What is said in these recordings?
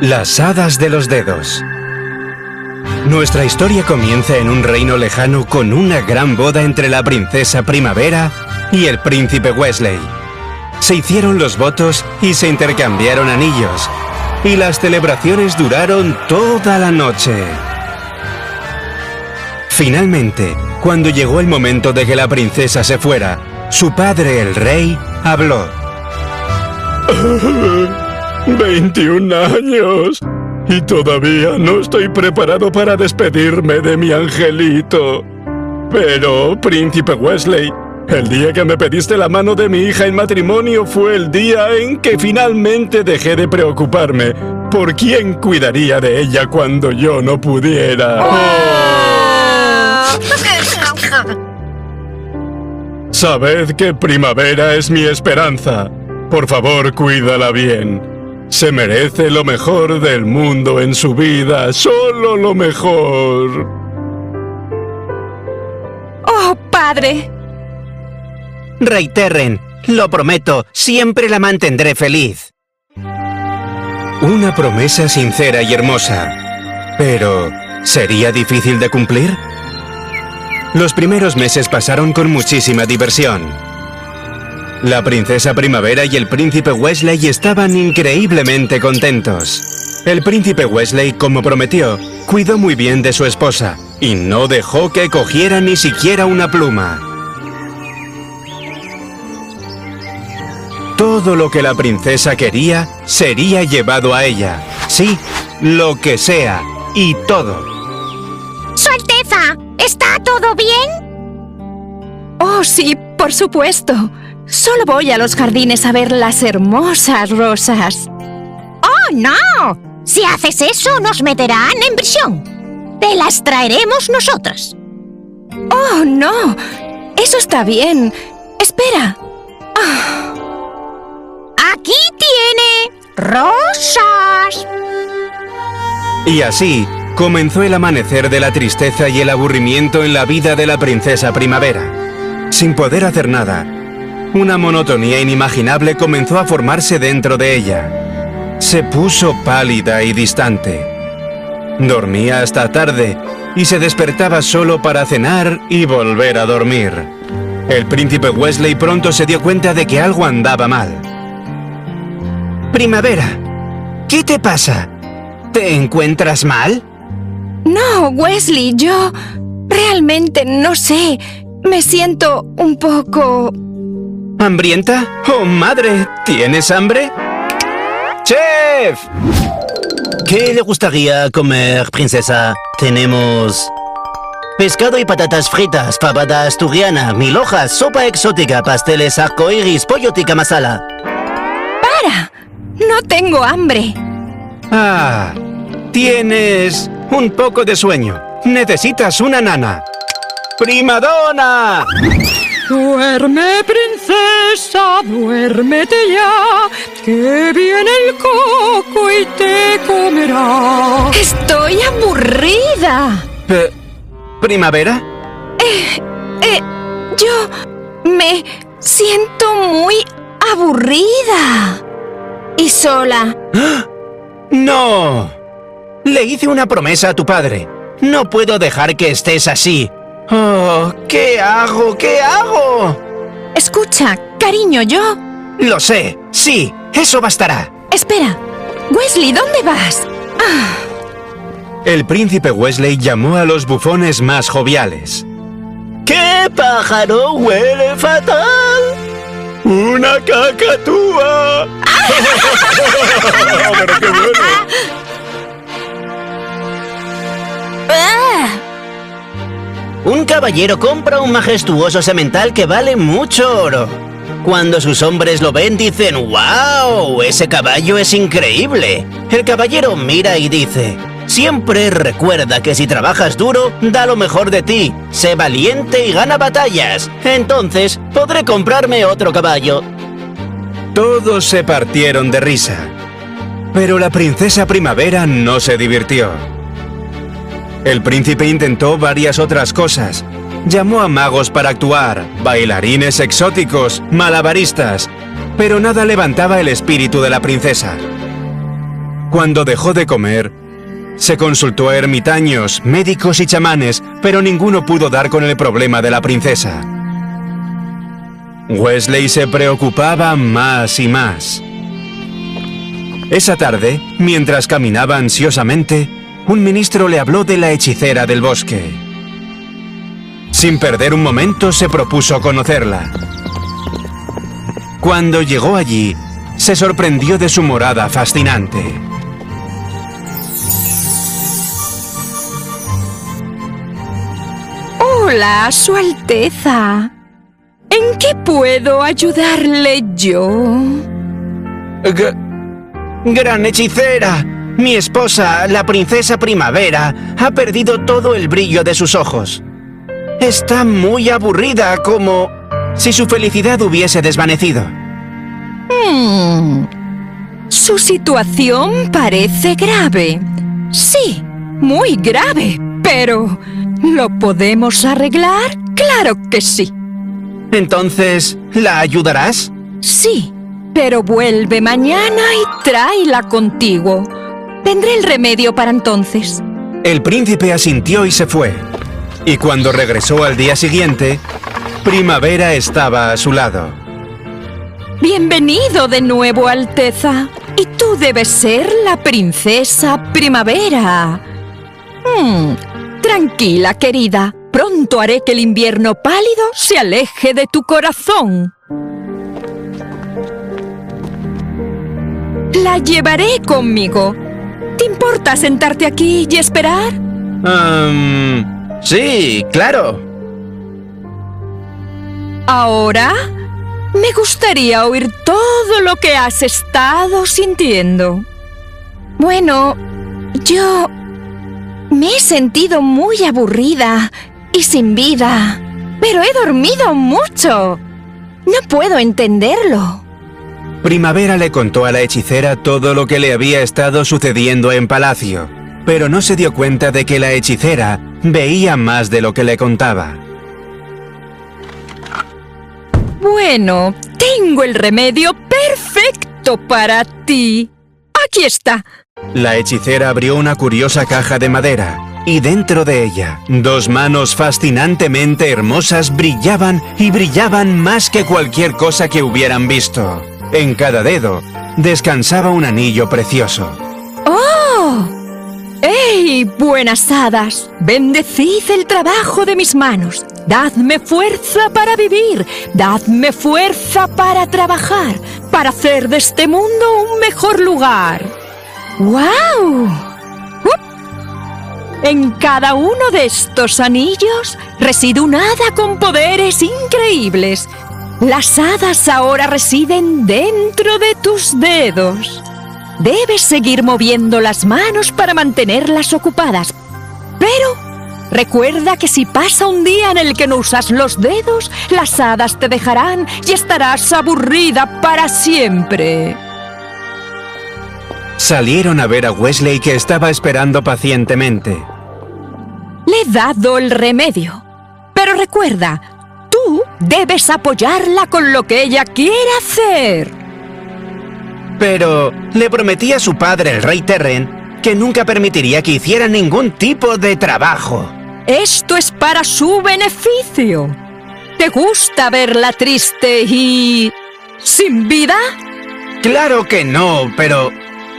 Las hadas de los dedos. Nuestra historia comienza en un reino lejano con una gran boda entre la princesa Primavera y el príncipe Wesley. Se hicieron los votos y se intercambiaron anillos, y las celebraciones duraron toda la noche. Finalmente, cuando llegó el momento de que la princesa se fuera, su padre, el rey, habló. 21 años. Y todavía no estoy preparado para despedirme de mi angelito. Pero, príncipe Wesley, el día que me pediste la mano de mi hija en matrimonio fue el día en que finalmente dejé de preocuparme por quién cuidaría de ella cuando yo no pudiera. Sabed que primavera es mi esperanza. Por favor, cuídala bien. Se merece lo mejor del mundo en su vida, solo lo mejor. ¡Oh, padre! Rey Terren, lo prometo, siempre la mantendré feliz. Una promesa sincera y hermosa. Pero, ¿sería difícil de cumplir? Los primeros meses pasaron con muchísima diversión. La princesa Primavera y el príncipe Wesley estaban increíblemente contentos. El príncipe Wesley, como prometió, cuidó muy bien de su esposa y no dejó que cogiera ni siquiera una pluma. Todo lo que la princesa quería sería llevado a ella. Sí, lo que sea y todo. ¡Su Alteza! ¿Está todo bien? Oh, sí, por supuesto. Solo voy a los jardines a ver las hermosas rosas. ¡Oh, no! Si haces eso, nos meterán en prisión. Te las traeremos nosotras. Oh, no. Eso está bien. Espera. Ah. Aquí tiene rosas. Y así comenzó el amanecer de la tristeza y el aburrimiento en la vida de la princesa Primavera. Sin poder hacer nada, una monotonía inimaginable comenzó a formarse dentro de ella. Se puso pálida y distante. Dormía hasta tarde y se despertaba solo para cenar y volver a dormir. El príncipe Wesley pronto se dio cuenta de que algo andaba mal. Primavera, ¿qué te pasa? ¿Te encuentras mal? No, Wesley, yo realmente no sé. Me siento un poco... ¿Hambrienta? ¡Oh, madre! ¿Tienes hambre? ¡Chef! ¿Qué le gustaría comer, princesa? Tenemos... Pescado y patatas fritas, fabada asturiana, mil hojas, sopa exótica, pasteles arcoiris, pollo tikka masala. ¡Para! No tengo hambre. Ah, tienes un poco de sueño. Necesitas una nana. ¡Primadona! Duerme, princesa, duérmete ya, que viene el coco y te comerá. Estoy aburrida. Eh, ¿Primavera? Eh, yo me siento muy aburrida. Y sola. ¡No! Le hice una promesa a tu padre. No puedo dejar que estés así. Oh, ¿qué hago? ¿Qué hago? Escucha, cariño, yo... Lo sé, sí, eso bastará. Espera. Wesley, ¿dónde vas? Ah, El príncipe Wesley llamó a los bufones más joviales. ¿Qué pájaro huele fatal? ¡Una cacatúa! ¡Pero qué bueno! ah. Un caballero compra un majestuoso semental que vale mucho oro. Cuando sus hombres lo ven dicen, ¡Wow! Ese caballo es increíble. El caballero mira y dice, Siempre recuerda que si trabajas duro, da lo mejor de ti. Sé valiente y gana batallas. Entonces, podré comprarme otro caballo. Todos se partieron de risa. Pero la princesa Primavera no se divirtió. El príncipe intentó varias otras cosas. Llamó a magos para actuar, bailarines exóticos, malabaristas, pero nada levantaba el espíritu de la princesa. Cuando dejó de comer, se consultó a ermitaños, médicos y chamanes, pero ninguno pudo dar con el problema de la princesa. Wesley se preocupaba más y más. Esa tarde, mientras caminaba ansiosamente, un ministro le habló de la hechicera del bosque. Sin perder un momento, se propuso conocerla. Cuando llegó allí, se sorprendió de su morada fascinante. Hola, Su Alteza. ¿En qué puedo ayudarle yo? G- Gran hechicera. Mi esposa, la princesa Primavera, ha perdido todo el brillo de sus ojos. Está muy aburrida, como si su felicidad hubiese desvanecido. Hmm. Su situación parece grave. Sí, muy grave. Pero, ¿lo podemos arreglar? Claro que sí. Entonces, ¿la ayudarás? Sí, pero vuelve mañana y tráela contigo. Tendré el remedio para entonces. El príncipe asintió y se fue. Y cuando regresó al día siguiente, Primavera estaba a su lado. Bienvenido de nuevo, Alteza. Y tú debes ser la princesa Primavera. Hmm, tranquila, querida. Pronto haré que el invierno pálido se aleje de tu corazón. La llevaré conmigo. ¿Te importa sentarte aquí y esperar? Um, sí, claro. Ahora, me gustaría oír todo lo que has estado sintiendo. Bueno, yo me he sentido muy aburrida y sin vida, pero he dormido mucho. No puedo entenderlo. Primavera le contó a la hechicera todo lo que le había estado sucediendo en palacio, pero no se dio cuenta de que la hechicera veía más de lo que le contaba. Bueno, tengo el remedio perfecto para ti. Aquí está. La hechicera abrió una curiosa caja de madera y dentro de ella dos manos fascinantemente hermosas brillaban y brillaban más que cualquier cosa que hubieran visto. En cada dedo descansaba un anillo precioso. ¡Oh! ¡Ey, buenas hadas! Bendecid el trabajo de mis manos. Dadme fuerza para vivir. Dadme fuerza para trabajar. Para hacer de este mundo un mejor lugar. ¡Wow! En cada uno de estos anillos reside un hada con poderes increíbles. Las hadas ahora residen dentro de tus dedos. Debes seguir moviendo las manos para mantenerlas ocupadas. Pero recuerda que si pasa un día en el que no usas los dedos, las hadas te dejarán y estarás aburrida para siempre. Salieron a ver a Wesley que estaba esperando pacientemente. Le he dado el remedio. Pero recuerda, debes apoyarla con lo que ella quiera hacer. Pero le prometí a su padre, el rey Terren, que nunca permitiría que hiciera ningún tipo de trabajo. Esto es para su beneficio. ¿Te gusta verla triste y... sin vida? Claro que no, pero...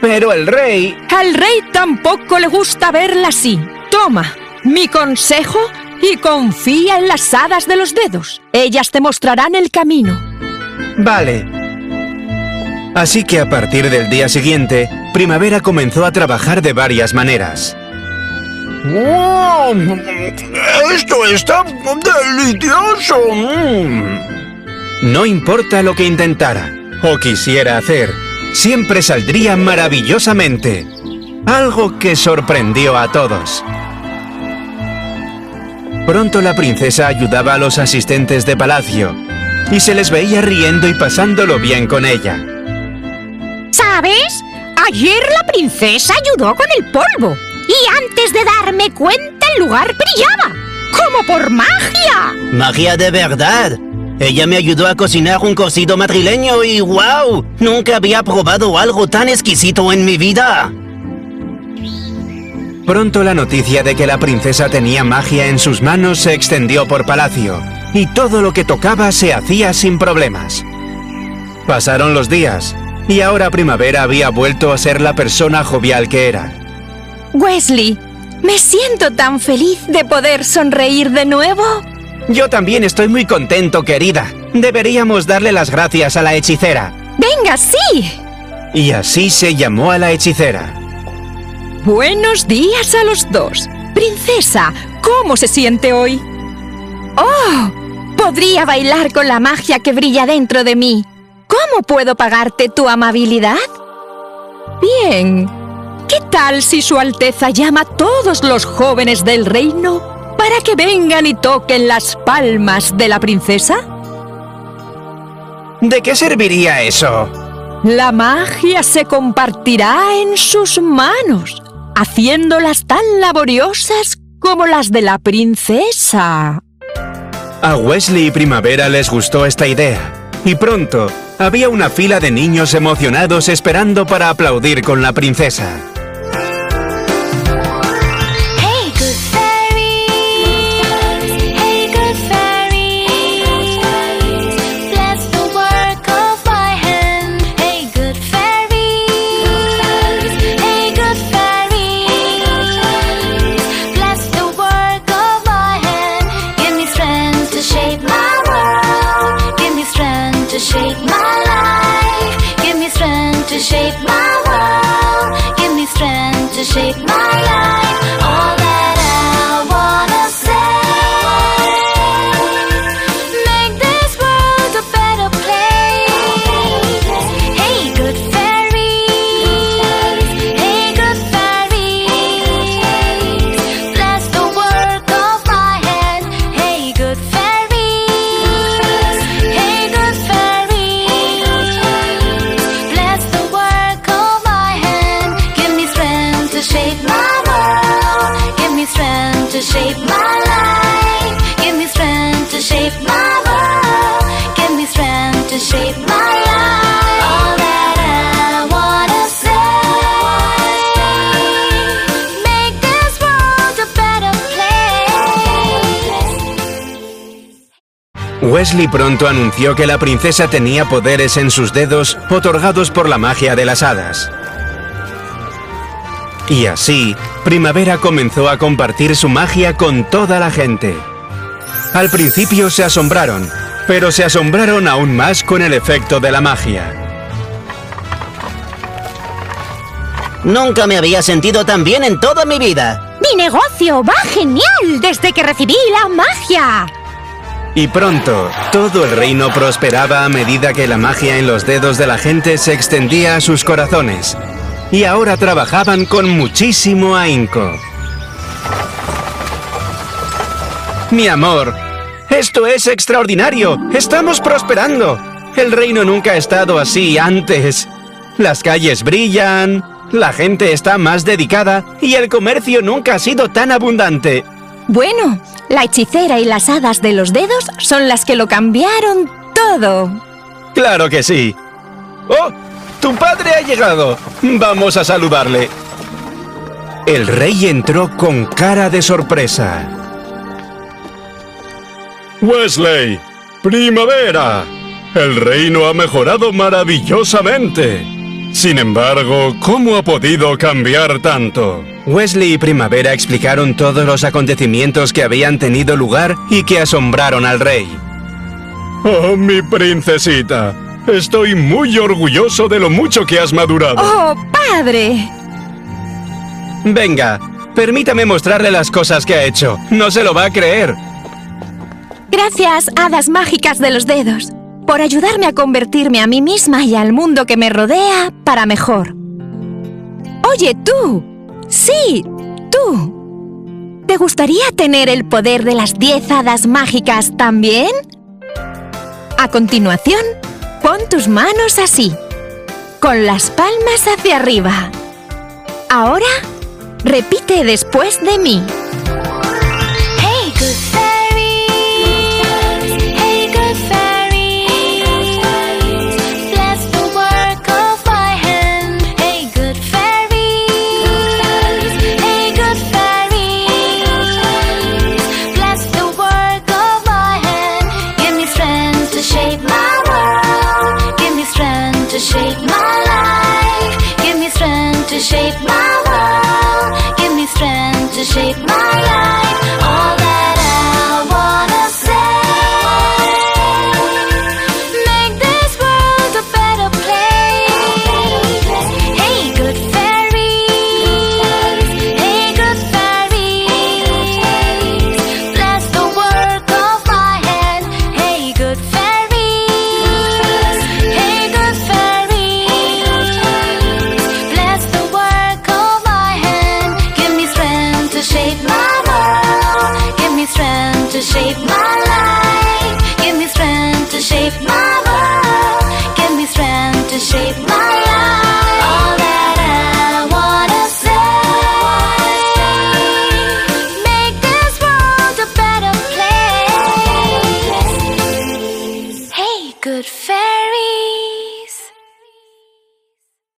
Pero el rey... Al rey tampoco le gusta verla así. Toma mi consejo y confía en las hadas de los dedos. Ellas te mostrarán el camino. Vale. Así que a partir del día siguiente, Primavera comenzó a trabajar de varias maneras. ¡Wow! ¡Esto está delicioso! Mm. No importa lo que intentara o quisiera hacer, siempre saldría maravillosamente. Algo que sorprendió a todos. Pronto la princesa ayudaba a los asistentes de palacio y se les veía riendo y pasándolo bien con ella. ¿Sabes? Ayer la princesa ayudó con el polvo. Y antes de darme cuenta el lugar brillaba. ¡Como por magia! Magia de verdad. Ella me ayudó a cocinar un cocido madrileño y ¡wow! Nunca había probado algo tan exquisito en mi vida. Pronto la noticia de que la princesa tenía magia en sus manos se extendió por palacio, y todo lo que tocaba se hacía sin problemas. Pasaron los días, y ahora Primavera había vuelto a ser la persona jovial que era. Wesley, me siento tan feliz de poder sonreír de nuevo. Yo también estoy muy contento, querida. Deberíamos darle las gracias a la hechicera. Venga, sí. Y así se llamó a la hechicera. Buenos días a los dos. Princesa, ¿cómo se siente hoy? ¡Oh! Podría bailar con la magia que brilla dentro de mí. ¿Cómo puedo pagarte tu amabilidad? Bien. ¿Qué tal si Su Alteza llama a todos los jóvenes del reino para que vengan y toquen las palmas de la princesa? ¿De qué serviría eso? La magia se compartirá en sus manos, haciéndolas tan laboriosas como las de la princesa. A Wesley y Primavera les gustó esta idea, y pronto había una fila de niños emocionados esperando para aplaudir con la princesa. To shape my life. Give me strength to shape my world. Give me strength to shape my life. All Wesley pronto anunció que la princesa tenía poderes en sus dedos otorgados por la magia de las hadas. Y así, Primavera comenzó a compartir su magia con toda la gente. Al principio se asombraron, pero se asombraron aún más con el efecto de la magia. Nunca me había sentido tan bien en toda mi vida. ¡Mi negocio va genial desde que recibí la magia! Y pronto, todo el reino prosperaba a medida que la magia en los dedos de la gente se extendía a sus corazones. Y ahora trabajaban con muchísimo ahínco. Mi amor, esto es extraordinario. Estamos prosperando. El reino nunca ha estado así antes. Las calles brillan, la gente está más dedicada y el comercio nunca ha sido tan abundante. Bueno, la hechicera y las hadas de los dedos son las que lo cambiaron todo. Claro que sí. ¡Oh! ¡Tu padre ha llegado! Vamos a saludarle. El rey entró con cara de sorpresa. Wesley, primavera. El reino ha mejorado maravillosamente. Sin embargo, ¿cómo ha podido cambiar tanto? Wesley y Primavera explicaron todos los acontecimientos que habían tenido lugar y que asombraron al rey. Oh, mi princesita. Estoy muy orgulloso de lo mucho que has madurado. ¡Oh, padre! Venga, permítame mostrarle las cosas que ha hecho. No se lo va a creer. Gracias, hadas mágicas de los dedos, por ayudarme a convertirme a mí misma y al mundo que me rodea para mejor. Oye, tú. Sí, tú. ¿Te gustaría tener el poder de las diez hadas mágicas también? A continuación, pon tus manos así, con las palmas hacia arriba. Ahora, repite después de mí. to shape my world. Give me strength to shape my 谁